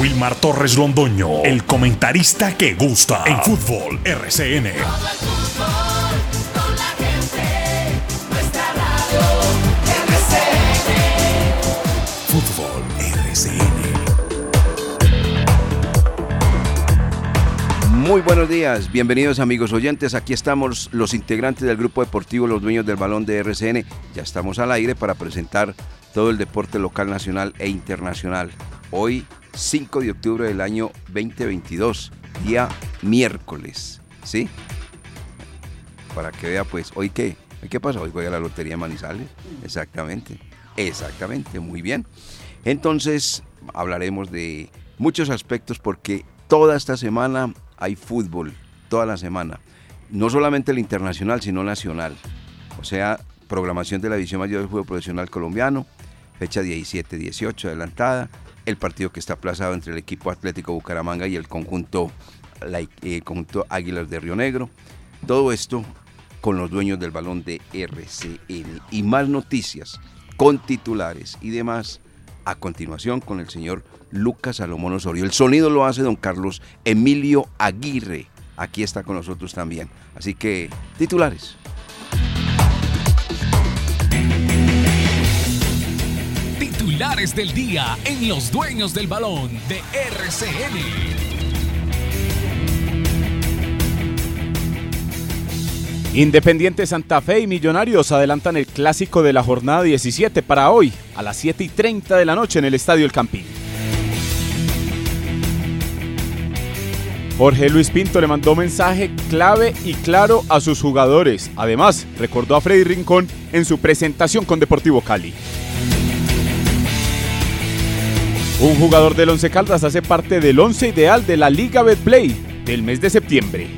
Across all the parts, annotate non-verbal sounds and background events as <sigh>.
Wilmar Torres Londoño, el comentarista que gusta en fútbol RCN. Fútbol RCN. Muy buenos días, bienvenidos amigos oyentes. Aquí estamos los integrantes del grupo deportivo Los Dueños del Balón de RCN. Ya estamos al aire para presentar todo el deporte local, nacional e internacional. Hoy, 5 de octubre del año 2022, día miércoles. ¿Sí? Para que vea, pues, ¿hoy qué? ¿Hoy qué pasa? Hoy juega la Lotería Manizales. Exactamente. Exactamente, muy bien. Entonces, hablaremos de muchos aspectos porque toda esta semana hay fútbol, toda la semana. No solamente el internacional, sino nacional. O sea, programación de la División Mayor del Fútbol Profesional Colombiano, fecha 17-18 adelantada, el partido que está aplazado entre el equipo Atlético Bucaramanga y el conjunto, eh, conjunto Águilas de Río Negro. Todo esto con los dueños del balón de RCN. Y más noticias con titulares y demás a continuación con el señor Lucas Salomón Osorio. El sonido lo hace don Carlos Emilio Aguirre. Aquí está con nosotros también. Así que, titulares. Titulares del día en Los Dueños del Balón de RCN. Independiente Santa Fe y Millonarios adelantan el clásico de la jornada 17 para hoy, a las 7 y 30 de la noche en el Estadio El Campín. Jorge Luis Pinto le mandó mensaje clave y claro a sus jugadores. Además, recordó a Freddy Rincón en su presentación con Deportivo Cali. Un jugador del Once Caldas hace parte del once ideal de la Liga Betplay del mes de septiembre.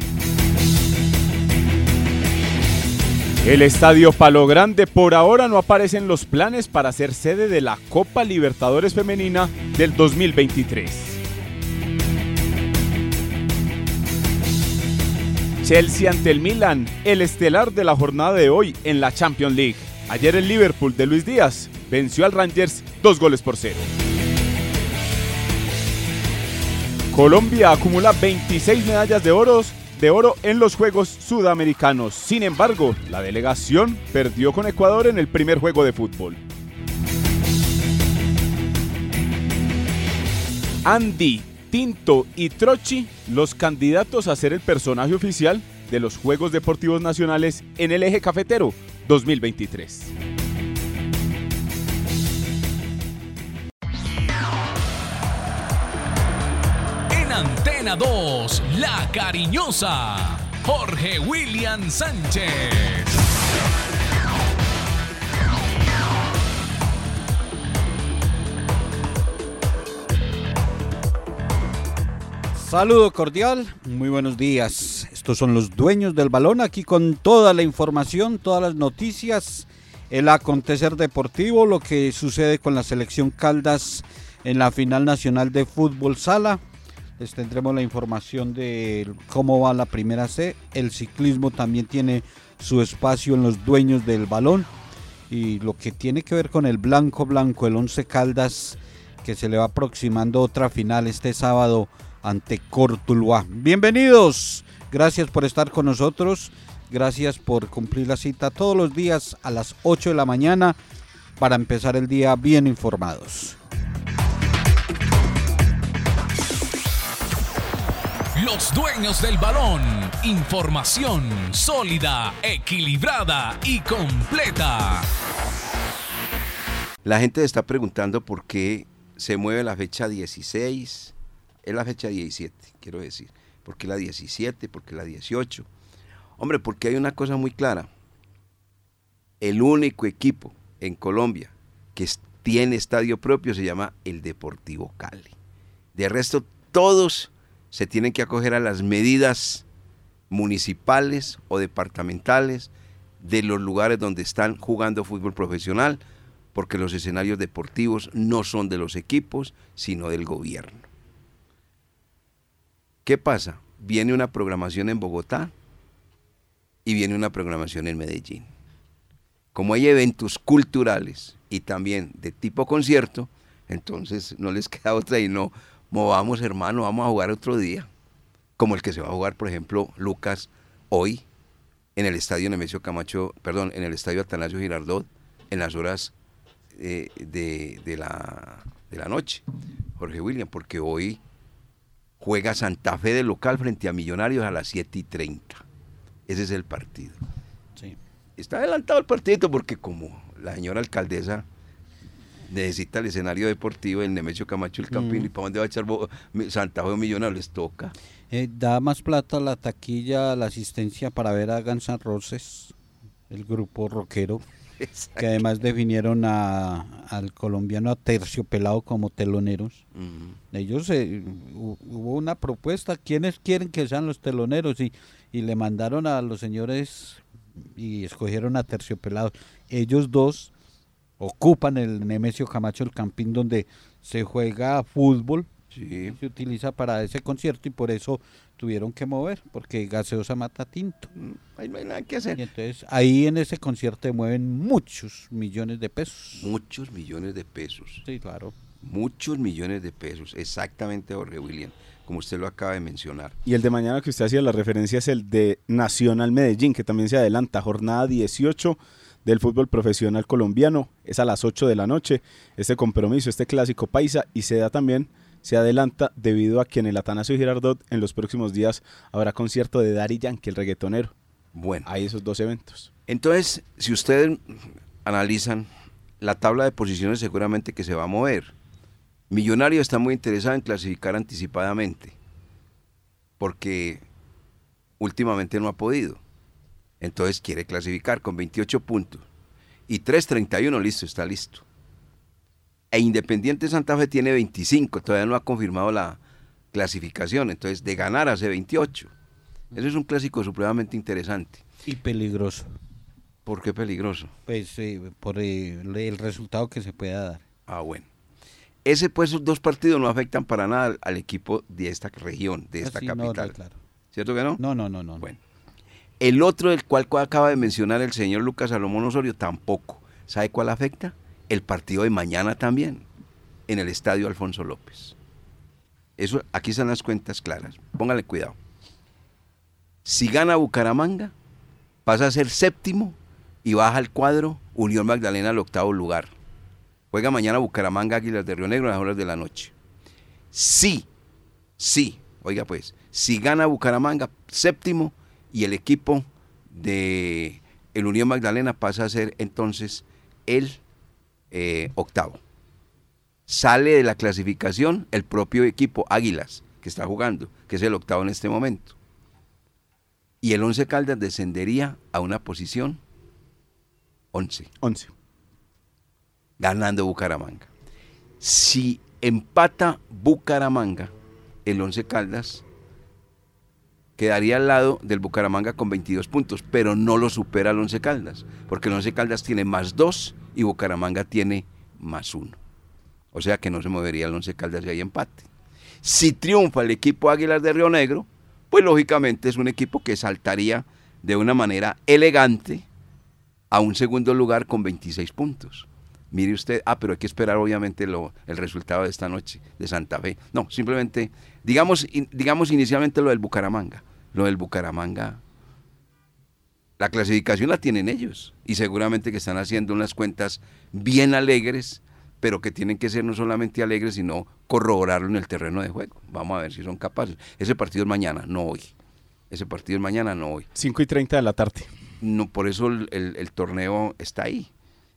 El Estadio Palo Grande por ahora no aparece en los planes para ser sede de la Copa Libertadores Femenina del 2023. Chelsea ante el Milan, el estelar de la jornada de hoy en la Champions League. Ayer el Liverpool de Luis Díaz venció al Rangers dos goles por cero. Colombia acumula 26 medallas de oro, de oro en los Juegos Sudamericanos. Sin embargo, la delegación perdió con Ecuador en el primer juego de fútbol. Andy, Tinto y Trochi, los candidatos a ser el personaje oficial de los Juegos Deportivos Nacionales en el eje cafetero 2023. Antena 2, La Cariñosa, Jorge William Sánchez. Saludo cordial, muy buenos días. Estos son los dueños del balón aquí con toda la información, todas las noticias, el acontecer deportivo, lo que sucede con la selección Caldas en la final nacional de fútbol sala. Les tendremos la información de cómo va la primera C. El ciclismo también tiene su espacio en los dueños del balón. Y lo que tiene que ver con el blanco blanco, el 11 Caldas, que se le va aproximando otra final este sábado ante Cortuluá. Bienvenidos, gracias por estar con nosotros, gracias por cumplir la cita todos los días a las 8 de la mañana para empezar el día bien informados. Los dueños del balón. Información sólida, equilibrada y completa. La gente está preguntando por qué se mueve la fecha 16, es la fecha 17, quiero decir. ¿Por qué la 17? ¿Por qué la 18? Hombre, porque hay una cosa muy clara. El único equipo en Colombia que tiene estadio propio se llama el Deportivo Cali. De resto, todos se tienen que acoger a las medidas municipales o departamentales de los lugares donde están jugando fútbol profesional, porque los escenarios deportivos no son de los equipos, sino del gobierno. ¿Qué pasa? Viene una programación en Bogotá y viene una programación en Medellín. Como hay eventos culturales y también de tipo concierto, entonces no les <laughs> queda otra y no movamos hermano, vamos a jugar otro día. Como el que se va a jugar, por ejemplo, Lucas, hoy, en el estadio Nemesio Camacho, perdón, en el estadio Atanasio Girardot, en las horas eh, de, de la, de la noche, Jorge William, porque hoy juega Santa Fe de local frente a Millonarios a las 7 y 30. Ese es el partido. Sí. Está adelantado el partido porque como la señora alcaldesa necesita el escenario deportivo, el Nemesio Camacho, el Campín, Mm. y para dónde va a echar Santa Fe Millonarios, les toca. Eh, da más plata la taquilla, la asistencia para ver a Guns N' Roses, el grupo rockero, que además definieron a, al colombiano Terciopelado como teloneros. Ellos eh, hu- hubo una propuesta, ¿quiénes quieren que sean los teloneros? Y, y le mandaron a los señores y escogieron a Terciopelado. Ellos dos ocupan el Nemesio Camacho, el campín donde se juega fútbol, Sí. se utiliza para ese concierto y por eso tuvieron que mover, porque gaseosa mata tinto. Mm, Ahí no hay nada que Y hacer. entonces ahí en ese concierto se mueven muchos millones de pesos. Muchos millones de pesos. Sí, claro. Muchos millones de pesos. Exactamente, Jorge William, como usted lo acaba de mencionar. Y el de mañana que usted hacía la referencia es el de Nacional Medellín, que también se adelanta, jornada 18 del fútbol profesional colombiano, es a las 8 de la noche, este compromiso, este clásico paisa, y se da también, se adelanta debido a que en el Atanasio Girardot en los próximos días habrá concierto de Daddy Yankee, el reggaetonero. Bueno, Hay esos dos eventos. entonces, si ustedes analizan la tabla de posiciones, seguramente que se va a mover. Millonario está muy interesado en clasificar anticipadamente, porque últimamente no ha podido. Entonces quiere clasificar con 28 puntos. Y 3.31, listo, está listo. E Independiente Santa Fe tiene 25, todavía no ha confirmado la clasificación. Entonces, de ganar hace 28. Ese es un clásico supremamente interesante. Y peligroso. ¿Por qué peligroso? Pues eh, por eh, el resultado que se pueda dar. Ah, bueno. Ese, pues, esos dos partidos no afectan para nada al, al equipo de esta región, de esta Así, no, no, capital. claro. ¿Cierto que no? No, no, no, no. Bueno. El otro del cual acaba de mencionar el señor Lucas Salomón Osorio tampoco. ¿Sabe cuál afecta? El partido de mañana también, en el estadio Alfonso López. Eso, aquí están las cuentas claras. Póngale cuidado. Si gana Bucaramanga, pasa a ser séptimo y baja al cuadro Unión Magdalena al octavo lugar. Juega mañana Bucaramanga Águilas de Río Negro a las horas de la noche. Sí, sí, oiga pues, si gana Bucaramanga, séptimo, y el equipo de el Unión Magdalena pasa a ser entonces el eh, octavo. Sale de la clasificación el propio equipo Águilas, que está jugando, que es el octavo en este momento. Y el Once Caldas descendería a una posición 11 11. ganando Bucaramanga. Si empata Bucaramanga, el Once Caldas quedaría al lado del Bucaramanga con 22 puntos, pero no lo supera el Once Caldas, porque el Once Caldas tiene más 2 y Bucaramanga tiene más 1. O sea que no se movería el Once Caldas si hay empate. Si triunfa el equipo Águilas de Río Negro, pues lógicamente es un equipo que saltaría de una manera elegante a un segundo lugar con 26 puntos. Mire usted, ah, pero hay que esperar obviamente el resultado de esta noche de Santa Fe. No, simplemente, digamos, digamos inicialmente lo del Bucaramanga. Lo del Bucaramanga, la clasificación la tienen ellos y seguramente que están haciendo unas cuentas bien alegres, pero que tienen que ser no solamente alegres, sino corroborarlo en el terreno de juego. Vamos a ver si son capaces. Ese partido es mañana, no hoy. Ese partido es mañana, no hoy. 5 y 30 de la tarde. No, por eso el, el- el torneo está ahí.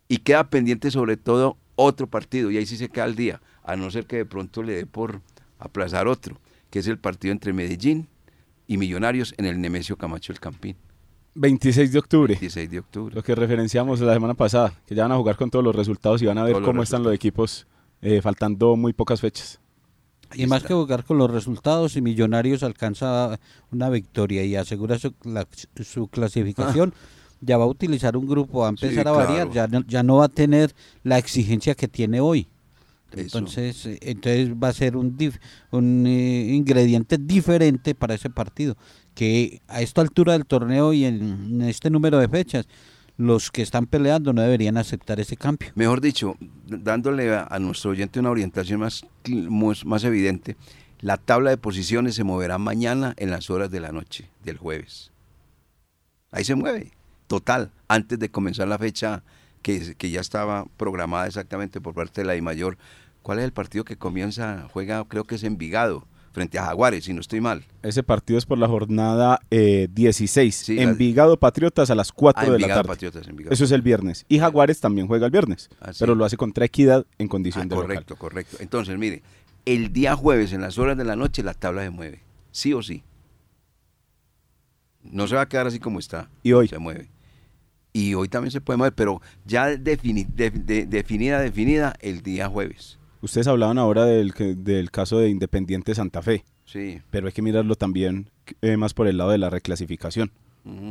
Y queda pendiente sobre todo otro partido, y ahí sí se queda al día, a no ser que de pronto le dé por aplazar otro, que es el partido entre Medellín y Millonarios en el Nemesio Camacho el Campín, 26 de octubre. 16 de octubre. Lo que referenciamos la semana pasada, que ya van a jugar con todos los resultados y van a ver Todos los cómo están los equipos eh, faltando muy pocas fechas. Y más que jugar con los resultados, si Millonarios alcanza una victoria y asegura su, la- su clasificación, <laughs> ya va a utilizar un grupo, va a Sí, empezar a variar, claro. ya no, ya no va a tener la exigencia que tiene hoy. Entonces, eh, entonces va a ser un, dif- un eh, ingrediente diferente para ese partido, que a esta altura del torneo y en, en este número de fechas, los que están peleando no deberían aceptar ese cambio. Mejor dicho, dándole a, a nuestro oyente una orientación más, más, más evidente, la tabla de posiciones se moverá mañana en las horas de la noche del jueves. Ahí se mueve, total, antes de comenzar la fecha que, que ya estaba programada exactamente por parte de la DIMAYOR. ¿Cuál es el partido que comienza? Juega, creo que es Envigado, frente a Jaguares, si no estoy mal. Ese partido es por la jornada eh, 16. Sí, Envigado Patriotas a las 4 Ah, de la Envigado tarde. Patriotas, Envigado. Eso es el viernes. Y Jaguares también juega el viernes. Ah, sí. Pero lo hace contra Equidad en condición Ah, de correcto, local. correcto. Entonces, mire, el día jueves en las horas de la noche la tabla se mueve, sí o sí. No se va a quedar así como está. Y hoy. Se mueve. Y hoy también se puede mover, pero ya defini- de- de- definida, definida el día jueves. Ustedes hablaban ahora del, que- del caso de Independiente Santa Fe, Sí. pero hay que mirarlo también eh, más por el lado de la reclasificación.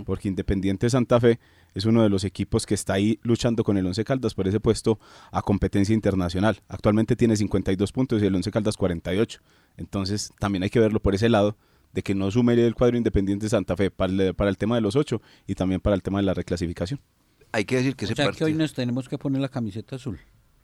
Porque Independiente Santa Fe es uno de los equipos que está ahí luchando con el Once Caldas por ese puesto a competencia internacional. Actualmente tiene 52 puntos y el Once Caldas 48. Entonces también hay que verlo por ese lado de que no sume el cuadro Independiente Santa Fe para el, para el tema de los ocho y también para el tema de la reclasificación. Hay que decir que O ese sea que hoy nos tenemos que poner la camiseta azul.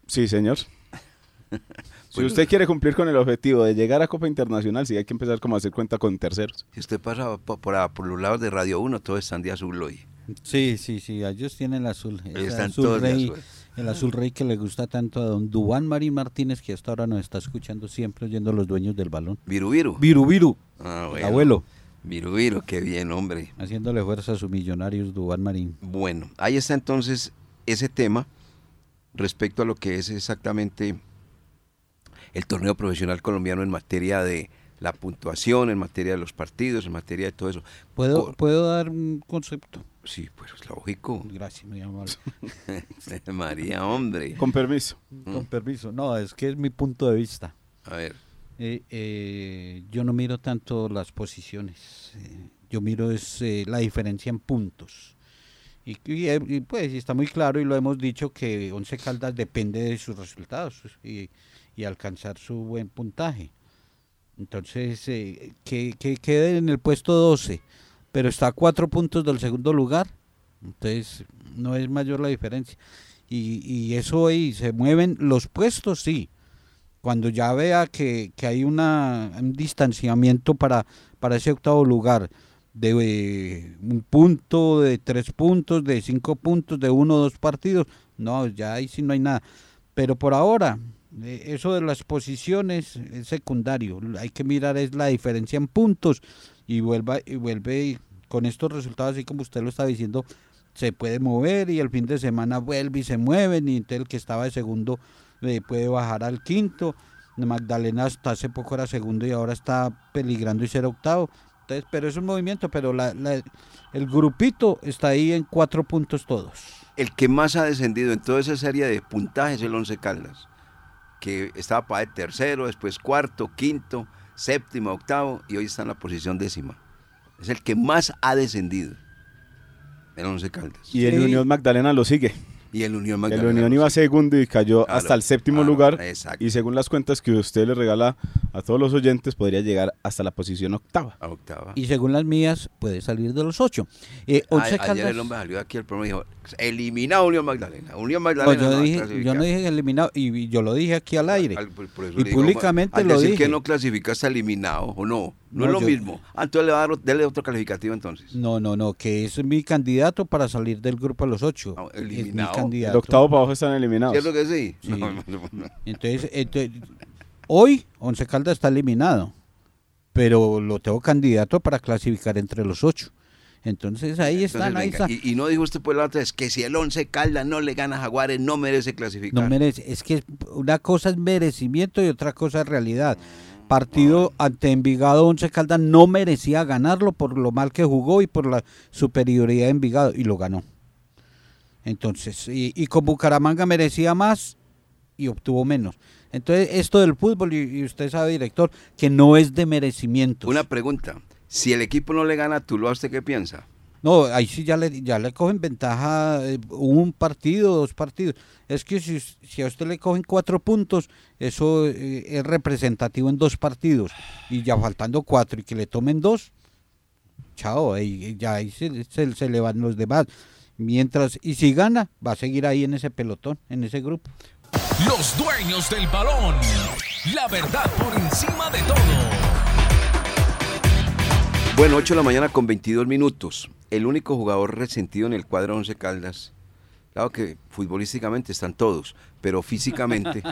Sí, señor. <laughs> <laughs> Si usted quiere cumplir con el objetivo de llegar a Copa Internacional, sí hay que empezar como a hacer cuenta con terceros. Si usted pasa por, por, por los lados de Radio 1, todos están de azul hoy. Sí, sí, sí, ellos tienen el azul. están azul todos de rey, azul. El azul rey que le gusta tanto a don Dubán Marín Martínez, que hasta ahora nos está escuchando siempre oyendo los dueños del balón. Viru, viru. Viru, Viru, Ah, el bueno. abuelo, Viru, viru, qué bien, hombre. haciéndole fuerza a sus millonarios Dubán Marín. Bueno, ahí está entonces ese tema respecto a lo que es exactamente el torneo profesional colombiano en materia de la puntuación, en materia de los partidos, en materia de todo eso. ¿Puedo, ¿Puedo dar un concepto? Sí, pues lógico. Gracias, muy amable. <laughs> María, hombre. Con permiso. Con permiso. No, es que es mi punto de vista. A ver, Eh, eh, yo no miro tanto las posiciones, eh, yo miro es eh, la diferencia en puntos. Y, y, y, pues está muy claro y lo hemos dicho que Once Caldas depende de sus resultados y, y alcanzar su buen puntaje. Entonces, eh, que, que quede en el puesto 12, pero está a cuatro puntos del segundo lugar, entonces no es mayor la diferencia. Y, y eso ahí, se mueven los puestos, sí, cuando ya vea que, que hay una, un distanciamiento para, para ese octavo lugar, de eh, un punto, de tres puntos, de cinco puntos, de uno o dos partidos, no, ya ahí sí no hay nada. Pero por ahora, eso de las posiciones es secundario, hay que mirar es la diferencia en puntos y vuelva y vuelve con estos resultados, así como usted lo está diciendo, se puede mover y el fin de semana vuelve y se mueven y entonces el que estaba de segundo eh, puede bajar al quinto. Magdalena hasta hace poco era segundo y ahora está peligrando y ser octavo. Entonces, pero es un movimiento, pero la- el grupito está ahí en cuatro puntos todos. el que más ha descendido en toda esa serie de puntajes es el Once Caldas, que estaba para el tercero, después cuarto, quinto, séptimo, octavo y hoy está en la posición décima. Es el que más ha descendido, el Once Caldas. Y el Sí. Unión Magdalena lo sigue. Y el Unión El Magdalena. Unión no iba segundo y cayó Claro, hasta el séptimo claro, lugar. exacto. Y según las cuentas que usted le regala a todos los oyentes, podría llegar hasta la posición octava. A octava. Y según las mías, puede salir de los ocho. Eh, Once A- ayer Caldas- el hombre salió aquí al programa y dijo, eliminado Unión Magdalena. Unión No, Magdalena yo, no dije, yo clasificar". no dije eliminado, y, y yo lo dije aquí al aire. Al- eso Y digo, públicamente al lo decir dije. que no clasifica está eliminado, ¿o no? No, No, es lo yo- mismo. Ah, entonces le va a dar, dele otro calificativo entonces. No, no, no, que es mi candidato para salir del grupo de los ocho. No, es mi eliminado. El candidato. octavo para abajo están eliminados. ¿Cierto que sí? Sí. No, no, no. Entonces, entonces, hoy Once Caldas está eliminado, pero lo tengo candidato para clasificar entre los ocho. Entonces ahí están, está. Y, y no dijo usted por la otra vez que si el 11 Caldas no le gana a Jaguares, no merece clasificar. No merece, es que una cosa es merecimiento y otra cosa es realidad. Partido ante Envigado, Once Caldas no merecía ganarlo por lo mal que jugó y por la superioridad de Envigado y lo ganó. Entonces, y, con Bucaramanga merecía más y obtuvo menos. Entonces, esto del fútbol, y, y usted sabe, director, que no es de merecimiento. Una pregunta. Si el equipo no le gana a Tuluá, ¿usted qué piensa? No, ahí sí ya le, ya le cogen ventaja eh, un partido, dos partidos. Es que si, si a usted le cogen cuatro puntos, eso eh, es representativo en dos partidos. Y ya faltando cuatro y que le tomen dos, chao, ahí, ya ahí se, se, se le van los demás. Mientras, y si gana, va a seguir ahí en ese pelotón, en ese grupo. Los dueños del balón. La verdad por encima de todo. Bueno, 8 de la mañana con 22 minutos. El único jugador resentido en el cuadro 11 Caldas. Claro que futbolísticamente están todos, pero físicamente,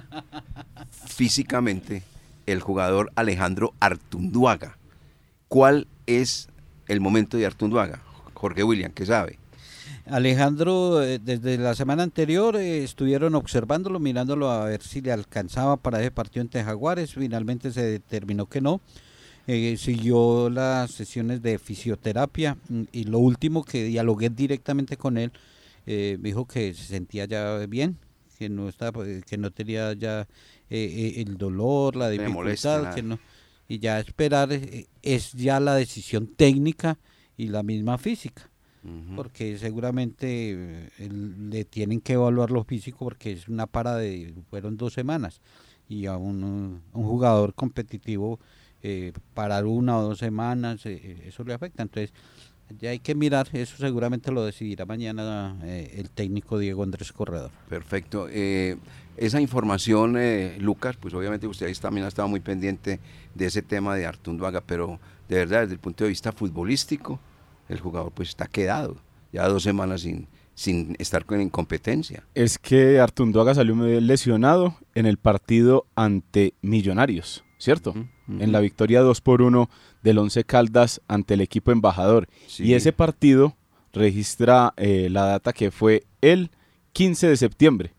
<laughs> físicamente, el jugador Alejandro Artunduaga. ¿Cuál es el momento de Artunduaga? Jorge William, ¿qué sabe? Alejandro, eh, desde la semana anterior eh, estuvieron observándolo, mirándolo a ver si le alcanzaba para ese partido entre Jaguares. Finalmente se determinó que no. Eh, siguió las sesiones de fisioterapia mm, y lo último que dialogué directamente con él, me dijo que se sentía ya bien, que no estaba, que no tenía ya el dolor, la dificultad, que no, y ya esperar es ya la decisión técnica y la misma física porque seguramente eh, le tienen que evaluar lo físico porque es una para de, fueron dos semanas y a un, jugador competitivo eh, parar una o dos semanas, eh, eso le afecta. Entonces, ya hay que mirar, eso seguramente lo decidirá mañana el técnico Diego Andrés Corredor. Perfecto. esa información, Lucas, pues obviamente usted también ha estado muy pendiente de ese tema de Artunduaga, pero de verdad, desde el punto de vista futbolístico, el jugador pues está quedado, ya dos semanas sin, sin estar con incompetencia. Es que Artunduaga salió lesionado en el partido ante Millonarios, ¿cierto? En la victoria 2 por 1 del Once Caldas ante el equipo embajador. Y ese partido registra eh, la data que fue el 15 de septiembre.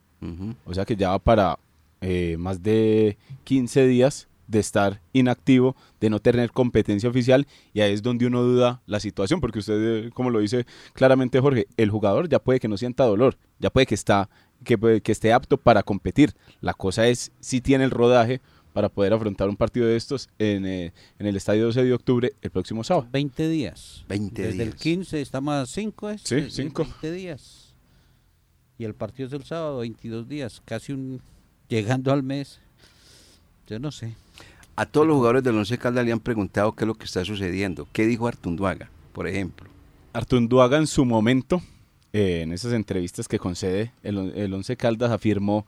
O sea que ya va para eh, más de 15 días de estar inactivo, de no tener competencia oficial y ahí es donde uno duda la situación, porque usted, como lo dice claramente Jorge, el jugador ya puede que no sienta dolor, ya puede que, está, que, que esté apto para competir. La cosa es si tiene el rodaje para poder afrontar un partido de estos en, eh, en el estadio 12 de octubre el próximo sábado. 20 días. 20 Desde el 15 estamos a 5, ¿es? Sí, 5. 20 días. Y el partido es el sábado, 22 días, casi un llegando al mes. Yo no sé. A todos los jugadores del Once Caldas le han preguntado qué es lo que está sucediendo. ¿Qué dijo Artunduaga, por ejemplo? Artunduaga en su momento, eh, en esas entrevistas que concede el, el Once Caldas, afirmó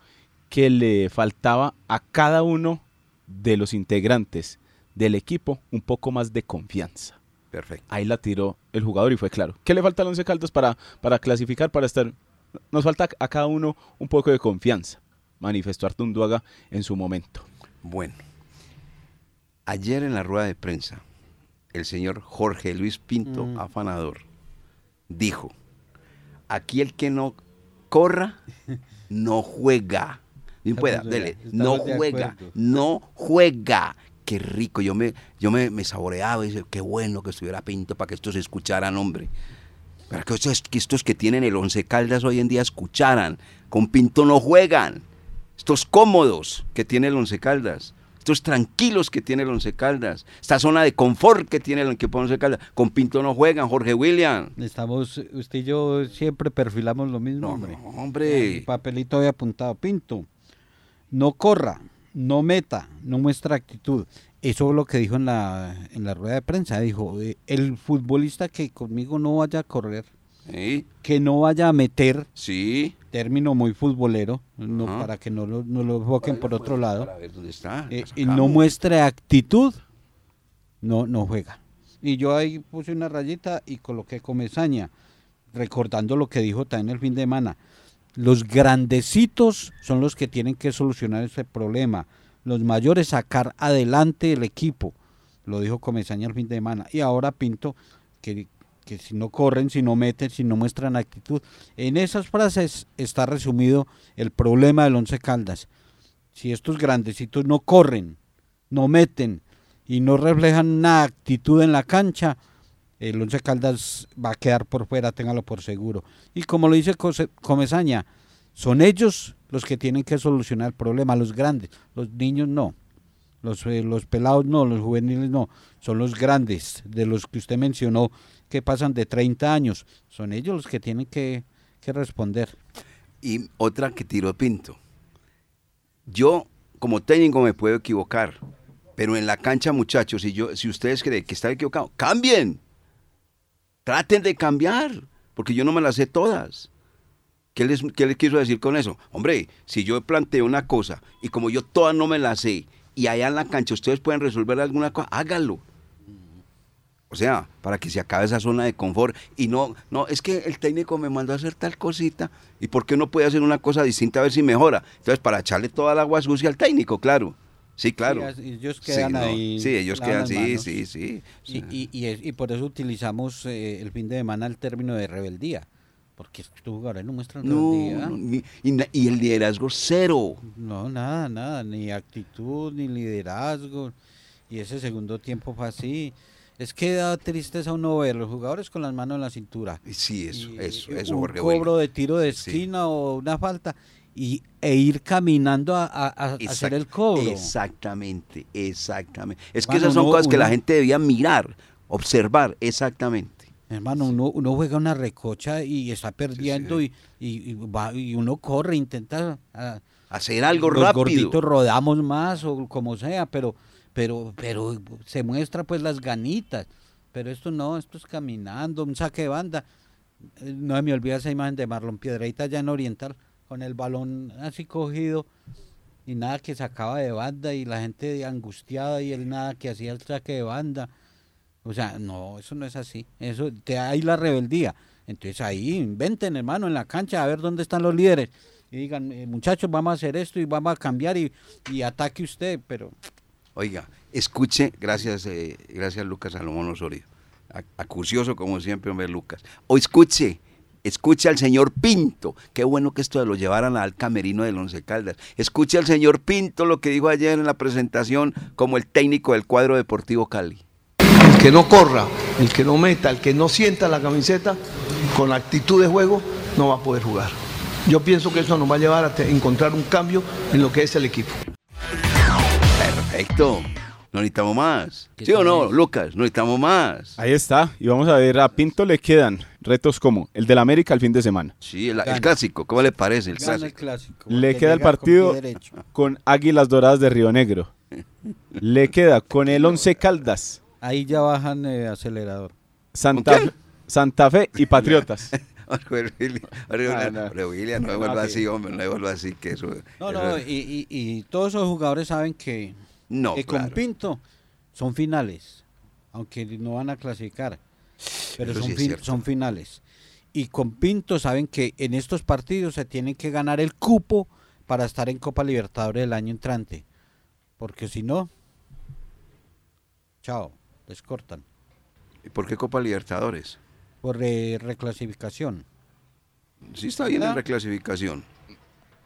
que le faltaba a cada uno de los integrantes del equipo un poco más de confianza. Perfecto. Ahí la tiró el jugador y fue claro. ¿Qué le falta al Once Caldas para, para clasificar, para estar? Nos falta a cada uno un poco de confianza, manifestó Artunduaga en su momento. Bueno, Ayer en la rueda de prensa, el señor Jorge Luis Pinto, mm. afanador, dijo, aquí el que no corra, <laughs> no juega. Pueda, dele, no juega, no juega. Qué rico, yo me, yo me, me saboreaba y dije, qué bueno que estuviera Pinto para que estos escucharan, hombre. Para que estos, que estos que tienen el Once Caldas hoy en día escucharan. Con Pinto no juegan. Estos cómodos que tiene el Once Caldas estos tranquilos que tiene el Once Caldas, esta zona de confort que tiene el equipo Once Caldas. Con Pinto no juegan, Jorge William. Estamos, usted y yo siempre perfilamos lo mismo, hombre. hombre. papelito había apuntado, Pinto, no corra, no meta, no muestra actitud. Eso es lo que dijo en la, en la rueda de prensa. Dijo, eh, el futbolista que conmigo no vaya a correr, que no vaya a meter, sí. término muy futbolero, no, para que no lo, no lo enfoquen por otro lado, eh, y no muestre actitud, no, no juega. Y yo ahí puse una rayita y coloqué comezaña, recordando lo que dijo también el fin de semana. Los grandecitos son los que tienen que solucionar ese problema. Los mayores sacar adelante el equipo. Lo dijo Comesaña el fin de semana. Y ahora Pinto, que, que si no corren, si no meten, si no muestran actitud. En esas frases está resumido el problema del Once Caldas. Si estos grandecitos no corren, no meten y no reflejan una actitud en la cancha, el Once Caldas va a quedar por fuera, téngalo por seguro. Y como lo dice Comesaña, son ellos los que tienen que solucionar el problema, los grandes, los niños no. Los, eh, los pelados no, los juveniles no, son los grandes, de los que usted mencionó, que pasan de 30 años. Son ellos los que tienen que, responder. Y otra que tiró Pinto. Yo, como técnico, me puedo equivocar, pero en la cancha, muchachos, si, yo, si ustedes creen que está equivocado, cambien. Traten de cambiar. porque yo no me las sé todas. ¿Qué les, ¿Qué les quiso decir con eso? Hombre, si yo planteo una cosa y como yo todas no me las sé y allá en la cancha ustedes pueden resolver alguna cosa, hágalo. O sea, para que se acabe esa zona de confort y no, no, es que el técnico me mandó a hacer tal cosita y ¿por qué no puede hacer una cosa distinta a ver si mejora? Entonces, para echarle toda el agua sucia al técnico, claro. Sí, claro. Sí, ellos quedan sí, no, ahí. Sí, ellos quedan, sí, sí, sí. Y, y, y, y por eso utilizamos eh, el fin de semana el término de rebeldía. Porque estos jugadores no muestran No, rebeldía. no, y, y el liderazgo cero. No, nada, nada, ni actitud, ni liderazgo. Y ese segundo tiempo fue así. Es que da tristeza uno ver los jugadores con las manos en la cintura. Sí, eso, eso, eso, un cobro de tiro de esquina o una falta y, e ir caminando a, a- a hacer el cobro. Exactamente, exactamente. Es que esas son uno- cosas que la gente debía mirar, observar, exactamente. Hermano, uno, uno juega una recocha y está perdiendo Y, y, y va- y uno corre, intenta ah, Hacer algo los rápido. gorditos rodamos más o como sea, pero, pero, pero se muestra pues las ganitas. Pero esto no, esto es caminando, un saque de banda. Eh, No me olvida esa imagen de Marlon Piedreita allá en Oriental, con el balón así cogido y nada que sacaba de banda y la gente angustiada y él nada que hacía el saque de banda. O sea, no, eso no es así. Eso te hay la rebeldía. Entonces ahí inventen, hermano, en la cancha a ver dónde están los líderes. Y digan, eh, muchachos, vamos a hacer esto y vamos a cambiar y, ataque usted, pero Oiga, escuche, gracias, eh, gracias Lucas Salomón Osorio. Acucioso como siempre, hombre, Lucas. O escuche, escuche al señor Pinto. Qué bueno que esto lo llevaran al camerino del Once Caldas. Escuche al señor Pinto lo que dijo ayer en la presentación como el técnico del cuadro deportivo Cali. El que no corra, el que no meta, el que no sienta la camiseta con la actitud de juego, no va a poder jugar. Yo pienso que eso nos va a llevar a encontrar un cambio en lo que es el equipo. Perfecto. No necesitamos más. ¿Qué ¿Sí o no? Lucas? No necesitamos más. Ahí está. Y vamos a ver, a Pinto le quedan retos como el del América el fin de semana. Sí, el, clásico. ¿Cómo le parece el clásico? Le queda el con partido con Águilas Doradas de Río Negro. Le queda con el Once Caldas, Ahí ya bajan eh, acelerador. Santa? Santa Fe y <laughs> Patriotas. <laughs> William, No, no. No me vuelva así, hombre, no me vuelva así, que eso... No, eso- no, y, y- y todos esos jugadores saben que, no, que con. Pinto son finales, aunque no van a clasificar, pero son, sí fin- cierto. son finales. Y con Pinto saben que en estos partidos se tienen que ganar el cupo para estar en Copa Libertadores el año entrante, porque si no, chao, les cortan ¿Y ¿Por qué Copa Libertadores? por eh, reclasificación. Sí está bien ¿Verdad? en reclasificación.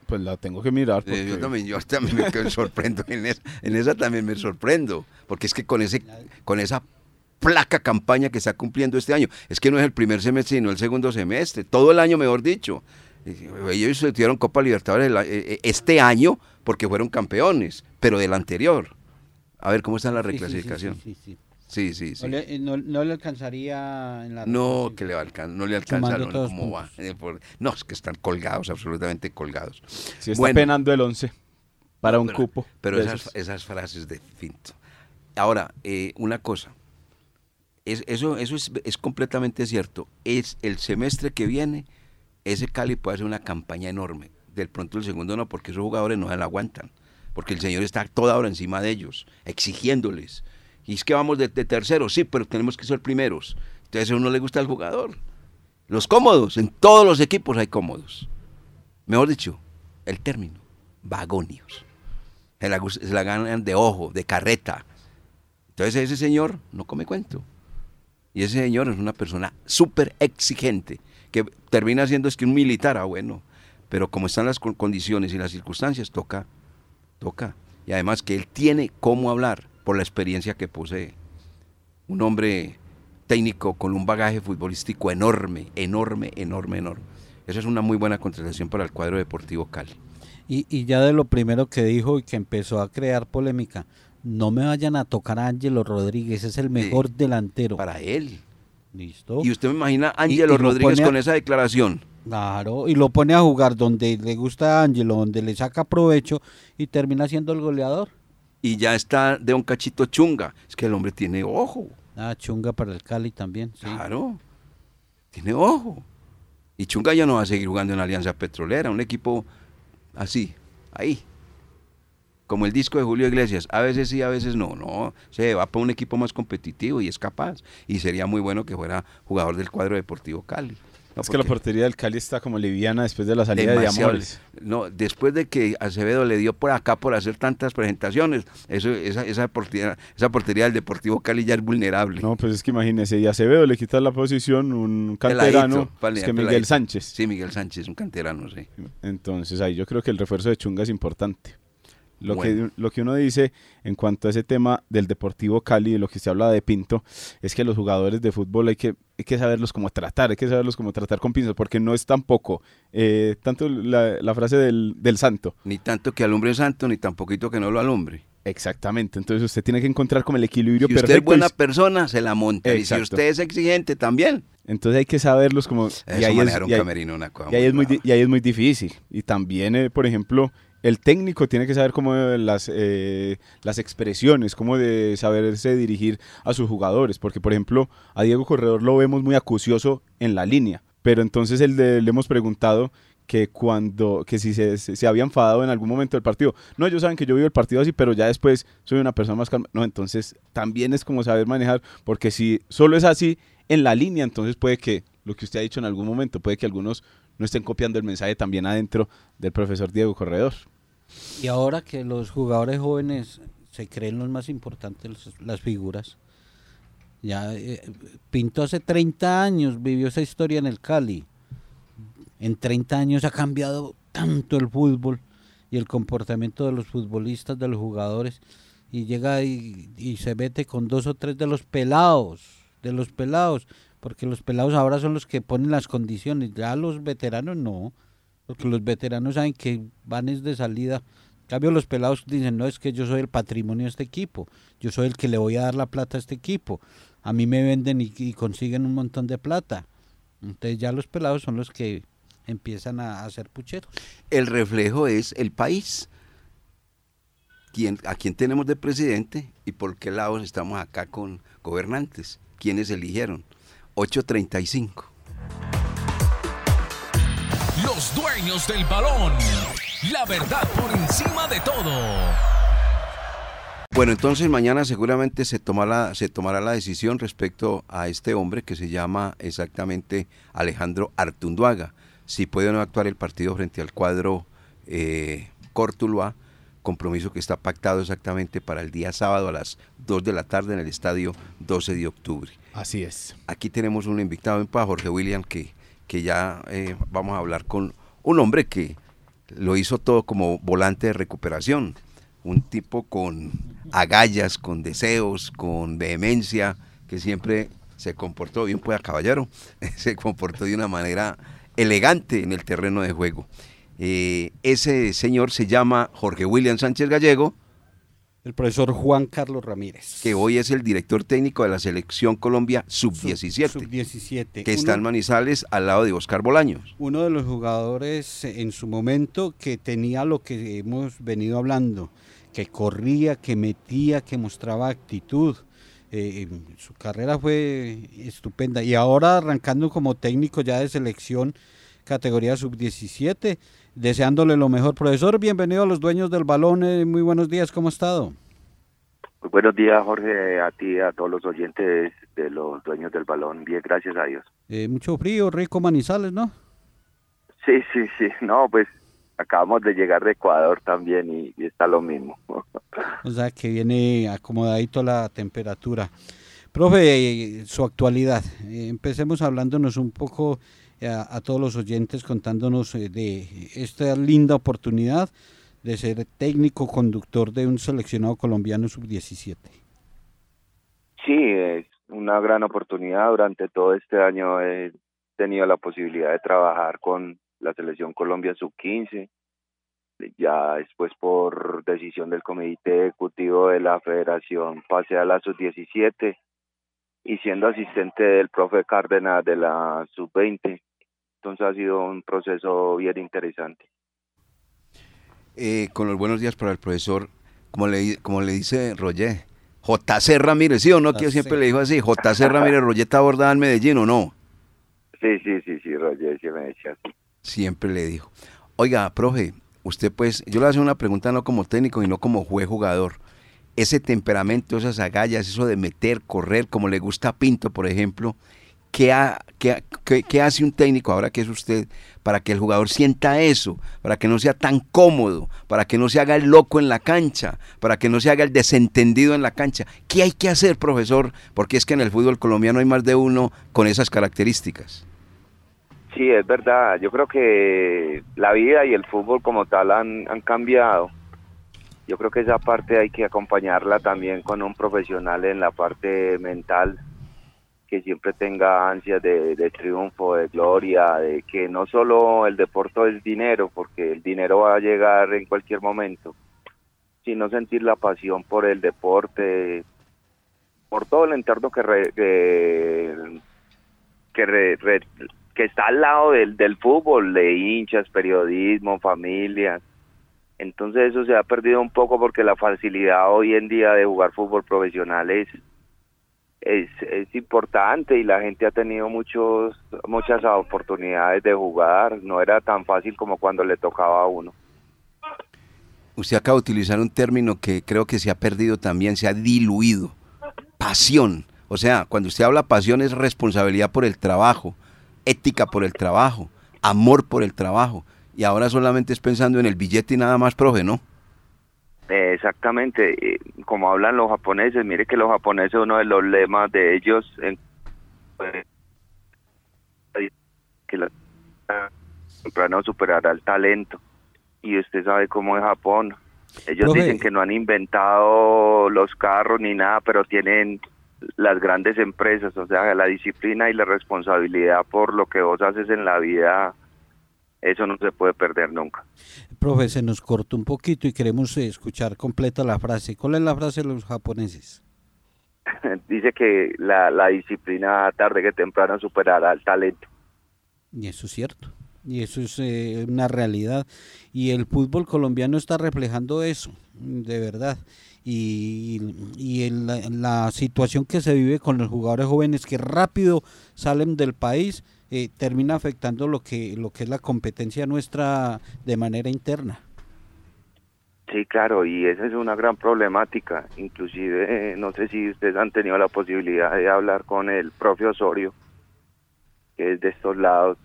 Pues la tengo que mirar. Eh, yo porque- también, yo también me <laughs> sorprendo en esa, en esa también me sorprendo, porque es que con ese, con esa placa campaña que está cumpliendo este año, es que no es el primer semestre sino el segundo semestre, todo el año mejor dicho. Ellos se tuvieron Copa Libertadores eh, eh, este año porque fueron campeones, pero del anterior. A ver cómo está la Sí, sí, sí, reclasificación. sí, sí, sí. Sí, sí, sí. No, le, eh, no- no le alcanzaría en la No, que le va a alcan- no le alcanza, Sumando no, todos ¿cómo va? No, es que están colgados, absolutamente colgados. Sí está Bueno. penando el 11 para un Pero- cupo. Pero esas, frases de Finto. Ahora, eh, una cosa. Es- eso eso es, es completamente cierto. Es el semestre que viene, ese Cali puede hacer una campaña enorme. Del pronto el segundo no, porque esos jugadores no se la aguantan. Porque el señor está toda hora encima de ellos, exigiéndoles. Y es que vamos de, de terceros, sí, pero tenemos que ser primeros. Entonces a uno le gusta el jugador. Los cómodos, en todos los equipos hay cómodos. Mejor dicho, el término, vagonios. La, se la ganan de ojo, de carreta. Entonces ese señor no come cuento. Y ese señor es una persona súper exigente, que termina siendo es que un militar, ah bueno, pero como están las con- condiciones y las circunstancias, toca, toca. Y además que él tiene cómo hablar por la experiencia que posee. Un hombre técnico con un bagaje futbolístico enorme, enorme, enorme, enorme. Esa es una muy buena contratación para el cuadro deportivo Cali. Y, y ya de lo primero que dijo y que empezó a crear polémica, no me vayan a tocar a Ángelo Rodríguez, es el mejor delantero. Para él. ¿Listo? Y usted me imagina a Ángelo Rodríguez a- con esa declaración. Claro, y lo pone a jugar donde le gusta a Ángelo, donde le saca provecho y termina siendo el goleador. Y ya está de un cachito chunga. Es que el hombre tiene ojo. Ah, chunga para el Cali también. sí. Claro. Tiene ojo. Y Chunga ya no va a seguir jugando en Alianza Petrolera, un equipo así, ahí. Como el disco de Julio Iglesias, a veces sí, a veces no, no, se va para un equipo más competitivo y es capaz. Y sería muy bueno que fuera jugador del cuadro deportivo Cali. No, es que la portería del Cali está como liviana después de la salida demasiado- de Amores. No, después de que Acevedo le dio por acá por hacer tantas presentaciones, eso, esa, esa, portería, esa portería del Deportivo Cali ya es vulnerable. No, pues es que imagínese, y Acevedo le quita la posición un canterano, Peladito, es que Miguel peladito. Sánchez. Sí, Miguel Sánchez, un canterano, sí. Entonces ahí yo creo que el refuerzo de Chunga es importante. Lo, Bueno. que, lo que uno dice en cuanto a ese tema del Deportivo Cali, de lo que se habla de Pinto, es que los jugadores de fútbol hay que, hay que saberlos cómo tratar, hay que saberlos cómo tratar con pinzas, porque no es tampoco eh, tanto la, la frase del, del santo. Ni tanto que alumbre santo, ni tan poquito que no lo alumbre. Exactamente, entonces usted tiene que encontrar como el equilibrio Si usted perfecto. es buena y- persona, se la monta. Y si Exacto. usted es exigente, también. entonces hay que saberlos como... Eso y ahí es- y ahí- Y ahí, es muy, y ahí es muy difícil. Y también, eh, por ejemplo, el técnico tiene que saber cómo las, eh, las expresiones, cómo de saberse dirigir a sus jugadores. Porque, por ejemplo, a Diego Corredor lo vemos muy acucioso en la línea. Pero entonces el de- le hemos preguntado que cuando, que si se, se, se había enfadado en algún momento del partido. No, ellos saben que yo vivo el partido así, pero ya después soy una persona más calma. No, entonces también es como saber manejar, porque si solo es así en la línea, entonces puede que, lo que usted ha dicho en algún momento, puede que algunos no estén copiando el mensaje también adentro del profesor Diego Corredor. Y ahora que los jugadores jóvenes se creen los más importantes, las figuras. Ya eh, Pinto hace 30 años vivió esa historia en el Cali. En 30 años ha cambiado tanto el fútbol y el comportamiento de los futbolistas, de los jugadores. Y llega y, y se mete con dos o tres de los pelados, de los pelados, porque los pelados ahora son los que ponen las condiciones, ya los veteranos no, porque los veteranos saben que van es de salida. En cambio, los pelados dicen, no, es que yo soy el patrimonio de este equipo, yo soy el que le voy a dar la plata a este equipo. A mí me venden y, consiguen un montón de plata. Entonces ya los pelados son los que empiezan a, hacer pucheros. El reflejo es el país. ¿Quién, ¿A quién tenemos de presidente y por qué lados estamos acá con gobernantes? ¿Quiénes eligieron? 835. Los dueños del balón. La verdad por encima de todo. Bueno, entonces mañana seguramente se tomará, se tomará la decisión respecto a este hombre que se llama exactamente Alejandro Artunduaga. Si puede o no actuar el partido frente al cuadro eh, Cortuluá, compromiso que está pactado exactamente para el día sábado a las 2 de la tarde en el estadio 12 de octubre. Así es. Aquí tenemos un invitado en paz, Jorge William, que, que ya eh, vamos a hablar con un hombre que lo hizo todo como volante de recuperación. Un tipo con agallas, con deseos, con vehemencia, que siempre se comportó bien, pues a caballero, <laughs> se comportó de una manera elegante en el terreno de juego. Eh, ese señor se llama Jorge William Sánchez Gallego, El profesor Juan Carlos Ramírez. que hoy es el director técnico de la selección Colombia Sub-17. Sub-17. que está en Manizales al lado de Oscar Bolaños. uno de los jugadores en su momento que tenía lo que hemos venido hablando, que corría, que metía, que mostraba actitud. Eh, su carrera fue estupenda y ahora arrancando como técnico ya de selección categoría sub-17, deseándole lo mejor. Profesor, bienvenido a los dueños del balón, eh, muy buenos días, ¿cómo ha estado? Muy buenos días, Jorge, a ti, a todos los oyentes de los dueños del balón. Bien, gracias a Dios. Eh, mucho frío, rico Manizales, ¿no? Sí, sí, sí. No, pues acabamos de llegar de Ecuador también y, y está lo mismo. O sea que viene acomodadito la temperatura. Profe, eh, su actualidad. Empecemos hablándonos un poco a, a todos los oyentes contándonos eh, de esta linda oportunidad de ser técnico conductor de un seleccionado colombiano sub-17. Sí, es una gran oportunidad. Durante todo este año he tenido la posibilidad de trabajar con la selección Colombia sub-15. Ya después por decisión del comité ejecutivo de la federación pasé a la sub-17 y siendo asistente del profe Cárdenas de la sub-20. Entonces ha sido un proceso bien interesante. Eh, con los buenos días para el profesor, como le, como le dice Roger, JC Ramírez, ¿sí o no? Que JC. siempre le dijo así, JC Ramírez, Roger está abordada en Medellín o no. Sí, sí, sí, sí. Reyes me decía así. Siempre le dijo. Oiga, profe, usted pues, yo le hacer una pregunta no como técnico y no como juez jugador. Ese temperamento, esas agallas, eso de meter, correr, como le gusta a Pinto, por ejemplo, ¿qué, qué, hace un técnico ahora que es usted para que el jugador sienta eso, para que no sea tan cómodo, para que no se haga el loco en la cancha, para que no se haga el desentendido en la cancha? ¿Qué hay que hacer, profesor? Porque es que en el fútbol colombiano hay más de uno con esas características. Sí, es verdad. Yo creo que la vida y el fútbol como tal han, han cambiado. Yo creo que esa parte hay que acompañarla también con un profesional en la parte mental, que siempre tenga ansias de, triunfo, de gloria, de que no solo el deporte es dinero, porque el dinero va a llegar en cualquier momento, sino sentir la pasión por el deporte, por todo el entorno que, que, que que está al lado del, del fútbol, de hinchas, periodismo, familias. Entonces eso se ha perdido un poco porque la facilidad hoy en día de jugar fútbol profesional es, es, es importante y la gente ha tenido muchos, muchas oportunidades de jugar. No era tan fácil como cuando le tocaba a uno. Usted acaba de utilizar un término que creo que se ha perdido también, se ha diluido. Pasión. O sea, cuando usted habla pasión es responsabilidad por el trabajo, ética por el trabajo, amor por el trabajo. Y ahora solamente es pensando en el billete y nada más, profe, ¿no? Exactamente, como hablan los japoneses, mire que los japoneses, uno de los lemas de ellos, en, que la temprano superará el talento. Y usted sabe cómo es Japón. Ellos dicen que no han inventado los carros ni nada, pero tienen las grandes empresas, o sea, la disciplina y la responsabilidad por lo que vos haces en la vida, eso no se puede perder nunca. Profe, se nos cortó un poquito y queremos escuchar completa la frase. ¿Cuál es la frase de los japoneses? <laughs> Dice que la, la disciplina tarde que temprano superará el talento. Y eso es cierto y eso es eh, una realidad y el fútbol colombiano está reflejando eso de verdad y, y la, situación que se vive con los jugadores jóvenes que rápido salen del país eh, termina afectando lo que lo que es la competencia nuestra de manera interna. Sí, claro, y esa es una gran problemática. Inclusive, <laughs> no sé si ustedes han tenido la posibilidad de hablar con el propio Osorio, que es de estos lados,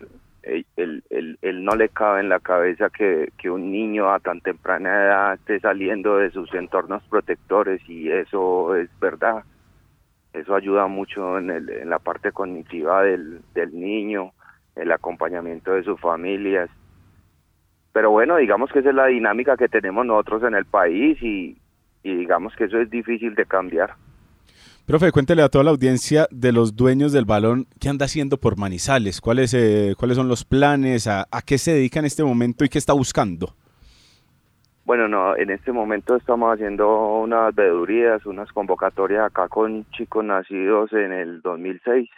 él, él, no le cabe en la cabeza que, que un niño a tan temprana edad esté saliendo de sus entornos protectores y eso es verdad. Eso ayuda mucho en, el, en la parte cognitiva del, niño, el acompañamiento de sus familias. Pero bueno, digamos que esa es la dinámica que tenemos nosotros en el país y, digamos que eso es difícil de cambiar. Profe, cuéntele a toda la audiencia de los dueños del balón qué anda haciendo por Manizales, cuáles, eh, cuáles son los planes, a, qué se dedica en este momento y qué está buscando. Bueno, no, en este momento estamos haciendo unas veedurías, unas convocatorias acá con chicos nacidos en el 2006,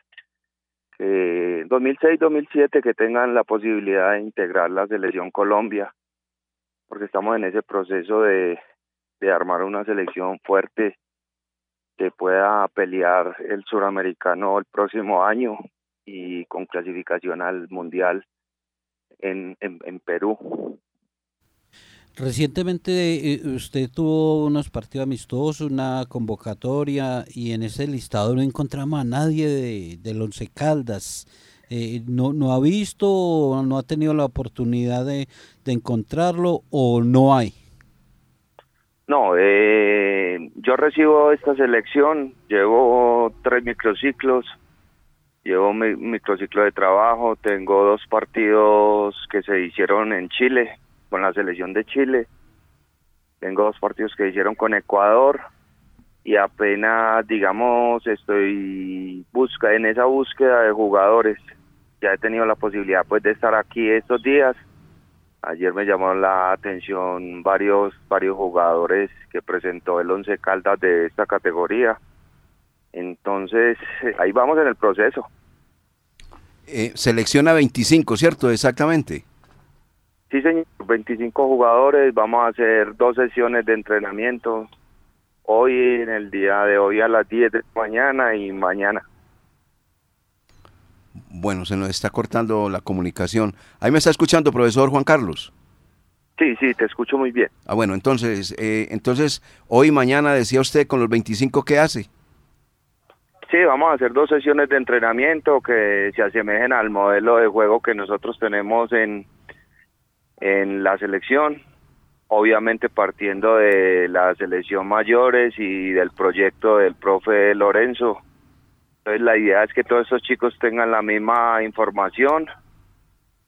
eh, 2006-2007 que tengan la posibilidad de integrar la selección Colombia, porque estamos en ese proceso de, de armar una selección fuerte que pueda pelear el suramericano el próximo año y con clasificación al mundial en, en, Perú. Recientemente eh, usted tuvo unos partidos amistosos, una convocatoria y en ese listado no encontramos a nadie de, del Once Caldas. Eh, no, ¿No ha visto, no ha tenido la oportunidad de, de encontrarlo o no hay? No, eh, yo recibo esta selección, llevo tres microciclos, llevo mi microciclo de trabajo, tengo dos partidos que se hicieron en Chile, con la selección de Chile, tengo dos partidos que hicieron con Ecuador y apenas, digamos, estoy busca en esa búsqueda de jugadores. Ya he tenido la posibilidad pues de estar aquí estos días Ayer me llamó la atención varios varios jugadores que presentó el Once Caldas de esta categoría. Entonces, ahí vamos en el proceso. Eh, selecciona 25, ¿cierto? Exactamente. Sí, señor, 25 jugadores. Vamos a hacer dos sesiones de entrenamiento. Hoy, en el día de hoy, a las 10 de la mañana y mañana. Bueno, se nos está cortando la comunicación. Ahí me está escuchando, profesor Juan Carlos. Sí, sí, te escucho muy bien. Ah, bueno, entonces, eh, entonces hoy y mañana decía usted con los 25 ¿qué hace? Sí, vamos a hacer dos sesiones de entrenamiento que se asemejen al modelo de juego que nosotros tenemos en, en la selección, obviamente partiendo de la selección mayores y del proyecto del profe Lorenzo. Entonces la idea es que todos estos chicos tengan la misma información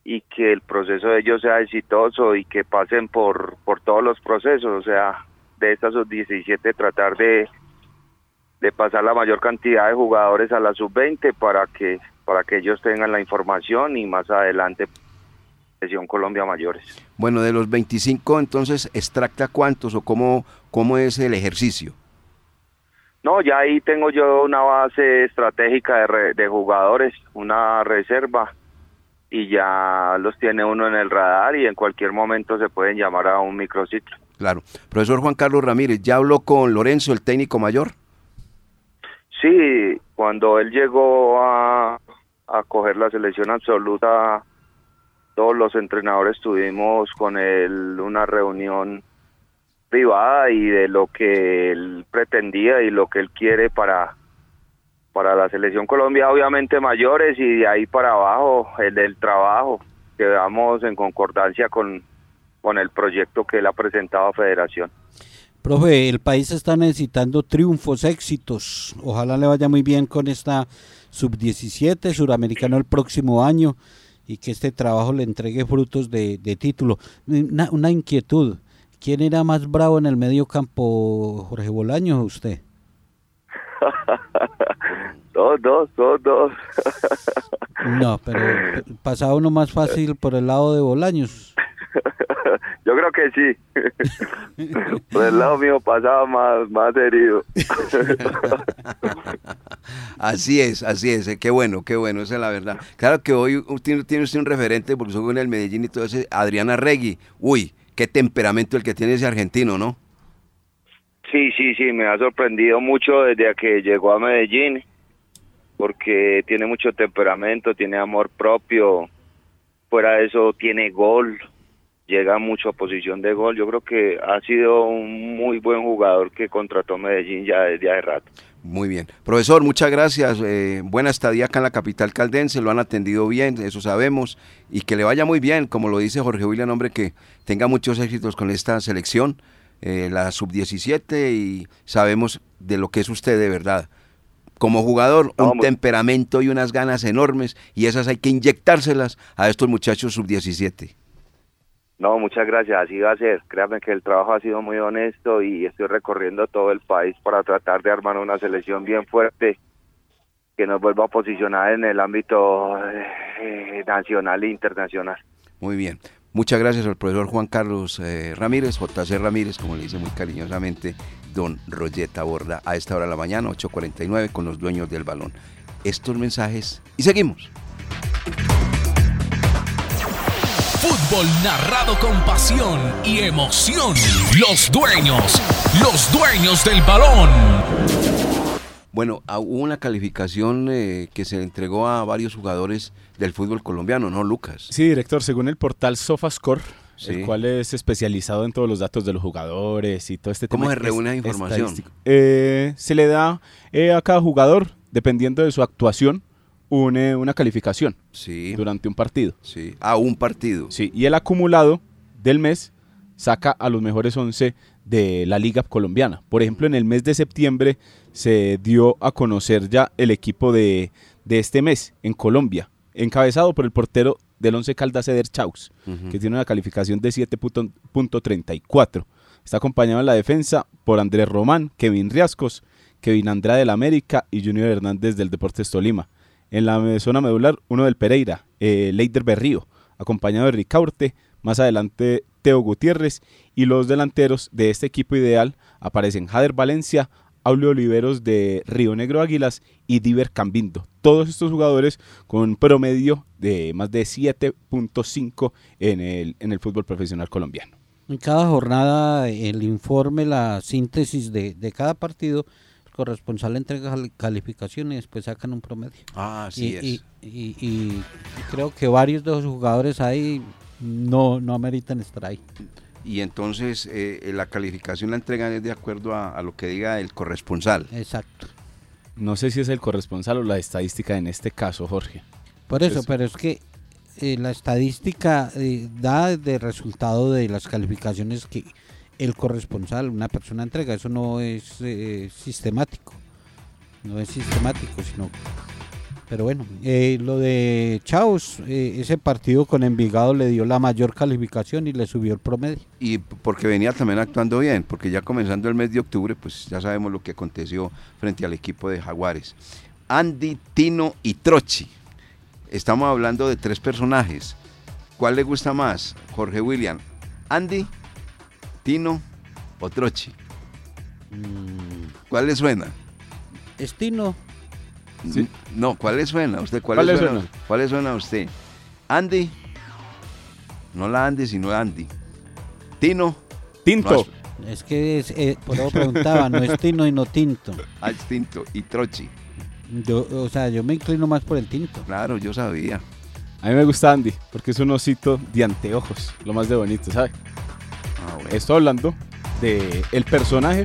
y que el proceso de ellos sea exitoso y que pasen por, por todos los procesos, o sea, de estas 17 tratar de de pasar la mayor cantidad de jugadores a la sub-20 para que para que ellos tengan la información y más adelante Colombia mayores. Bueno, de los 25 entonces extracta cuántos o cómo cómo es el ejercicio. No, ya ahí tengo yo una base estratégica de, de jugadores, una reserva y ya los tiene uno en el radar y en cualquier momento se pueden llamar a un microciclo. Claro. Profesor Juan Carlos Ramírez, ¿ya habló con Lorenzo, el técnico mayor? Sí, cuando él llegó a, a coger la selección absoluta, todos los entrenadores tuvimos con él una reunión privada y de lo que él pretendía y lo que él quiere para para la selección Colombia obviamente mayores y de ahí para abajo el del trabajo quedamos en concordancia con con el proyecto que él ha presentado a Federación. Profe, el país está necesitando triunfos, éxitos. Ojalá le vaya muy bien con esta sub-17 suramericano el próximo año y que este trabajo le entregue frutos de, título. Una, una, inquietud. ¿Quién era más bravo en el medio campo, Jorge Bolaño o usted? <laughs> dos, dos, dos, dos. no, pero <laughs> pasaba uno más fácil por el lado de Bolaños. <laughs> Yo creo que sí. <laughs> Por el lado mío pasaba más, más herido. <laughs> así es, así es. Qué bueno, qué bueno, esa es la verdad. Claro que hoy tiene, tiene usted un referente, porque soy en el Medellín y todo ese, Adriana Regui. Uy, qué temperamento el que tiene ese argentino, ¿no? Sí, sí, sí, me ha sorprendido mucho desde que llegó a Medellín, porque tiene mucho temperamento, tiene amor propio, fuera de eso tiene gol, llega mucho a posición de gol. Yo creo que ha sido un muy buen jugador que contrató Medellín ya desde hace rato. Muy bien. Profesor, muchas gracias. Eh, buena estadía acá en la capital caldense, lo han atendido bien, eso sabemos, y que le vaya muy bien, como lo dice Jorge William, hombre, que tenga muchos éxitos con esta selección, eh, la sub-17, y sabemos de lo que es usted de verdad. Como jugador, un temperamento y unas ganas enormes, y esas hay que inyectárselas a estos muchachos sub-17. No, muchas gracias, así va a ser. Créanme que el trabajo ha sido muy honesto y estoy recorriendo todo el país para tratar de armar una selección bien fuerte que nos vuelva a posicionar en el ámbito eh, nacional e internacional. Muy bien. Muchas gracias al profesor Juan Carlos eh, Ramírez, JC Ramírez, como le dice muy cariñosamente don Royeta Borda, a esta hora de la mañana, 8.49, con los dueños del balón. Estos mensajes y seguimos. Fútbol narrado con pasión y emoción. Los dueños, los dueños del balón. Bueno, ah, hubo una calificación eh, que se entregó a varios jugadores del fútbol colombiano, ¿no, Lucas? Sí, director, según el portal SofaScore, el cual es especializado en todos los datos de los jugadores y todo este tema. ¿Cómo se reúne la información? Eh, se le da eh, a cada jugador, dependiendo de su actuación, une una calificación sí. durante un partido. Sí, a un partido. Sí, y el acumulado del mes saca a los mejores 11 de la liga colombiana. Por ejemplo, en el mes de septiembre se dio a conocer ya el equipo de, este mes en Colombia, encabezado por el portero del 11 Caldas Eder Chaux, que tiene una calificación de 7.34. Está acompañado en la defensa por Andrés Román, Kevin Riascos, Kevin Andrade del América y Junior Hernández del Deportes Tolima. En la zona medular, uno del Pereira, eh, Leider Berrío, acompañado de Ricaurte, más adelante Teo Gutiérrez y los delanteros de este equipo ideal aparecen Jader Valencia, Aulio Oliveros de Río Negro Águilas y Diver Cambindo. Todos estos jugadores con un promedio de más de 7.5 en el, en el fútbol profesional colombiano. En cada jornada el informe, la síntesis de, de cada partido corresponsal entrega cal- calificación y después sacan un promedio. Ah, así y, es. y- y- y creo que varios de los jugadores ahí no, no ameritan estar ahí. Y entonces eh, la calificación la entregan es de acuerdo a, a lo que diga el corresponsal. Exacto. No sé si es el corresponsal o la estadística en este caso, Jorge. Por eso, Es- pero es que eh, la estadística eh, da de resultado de las calificaciones que el corresponsal, una persona entrega. Eso no es eh, sistemático. No es sistemático, sino... Pero bueno, eh, lo de Chaos, eh, ese partido con Envigado le dio la mayor calificación y le subió el promedio. Y porque venía también actuando bien, porque ya comenzando el mes de octubre, pues ya sabemos lo que aconteció frente al equipo de Jaguares. Andy, Tino y Trochi. Estamos hablando de tres personajes. ¿Cuál le gusta más, Jorge William? ¿Andy, Tino o Trochi? ¿Cuál le suena? Estino, Sí. No, ¿cuál le suena a usted? ¿Cuál, ¿Cuál le suena? suena? ¿Cuál le suena a usted? Andy. No la Andy, sino Andy. Tino. Tinto. No, es que es, eh, por eso preguntaba, no es Tino y no Tinto. Ah, es Tinto. Y Trochi. Yo, o sea, yo me inclino más por el Tinto. Claro, yo sabía. A mí me gusta Andy, porque es un osito de anteojos, lo más de bonito, ¿sabe? Estoy hablando de el personaje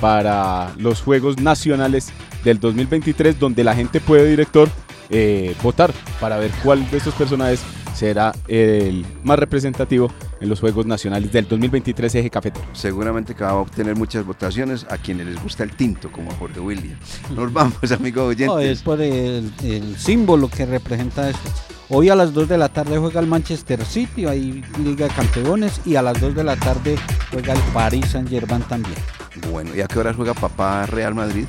para los Juegos Nacionales del 2023, donde la gente puede, director, eh, votar para ver cuál de estos personajes será el más representativo en los Juegos Nacionales del 2023 Eje Cafetero. Seguramente que va a obtener muchas votaciones a quienes les gusta el tinto, como a Jorge William. Nos vamos, <laughs> amigos oyentes. No, es por el, el símbolo que representa esto. Hoy a las 2 de la tarde juega el Manchester City, ahí Liga de Campeones, y a las 2 de la tarde juega el Paris Saint Germain también. Bueno, ¿y a qué hora juega papá Real Madrid?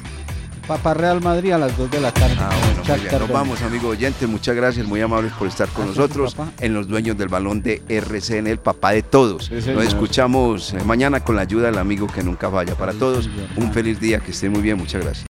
Papá Real Madrid a las 2 de la tarde. Ah, bueno, muy bien. Nos vamos, amigos oyentes. Muchas gracias, muy amables por estar con Gracias, nosotros en Los Dueños del Balón de RCN, el papá de todos. Sí, Nos señor. escuchamos eh, mañana con la ayuda del amigo que nunca falla. Para Sí, todos, señor. un feliz día, que estén muy bien, muchas gracias.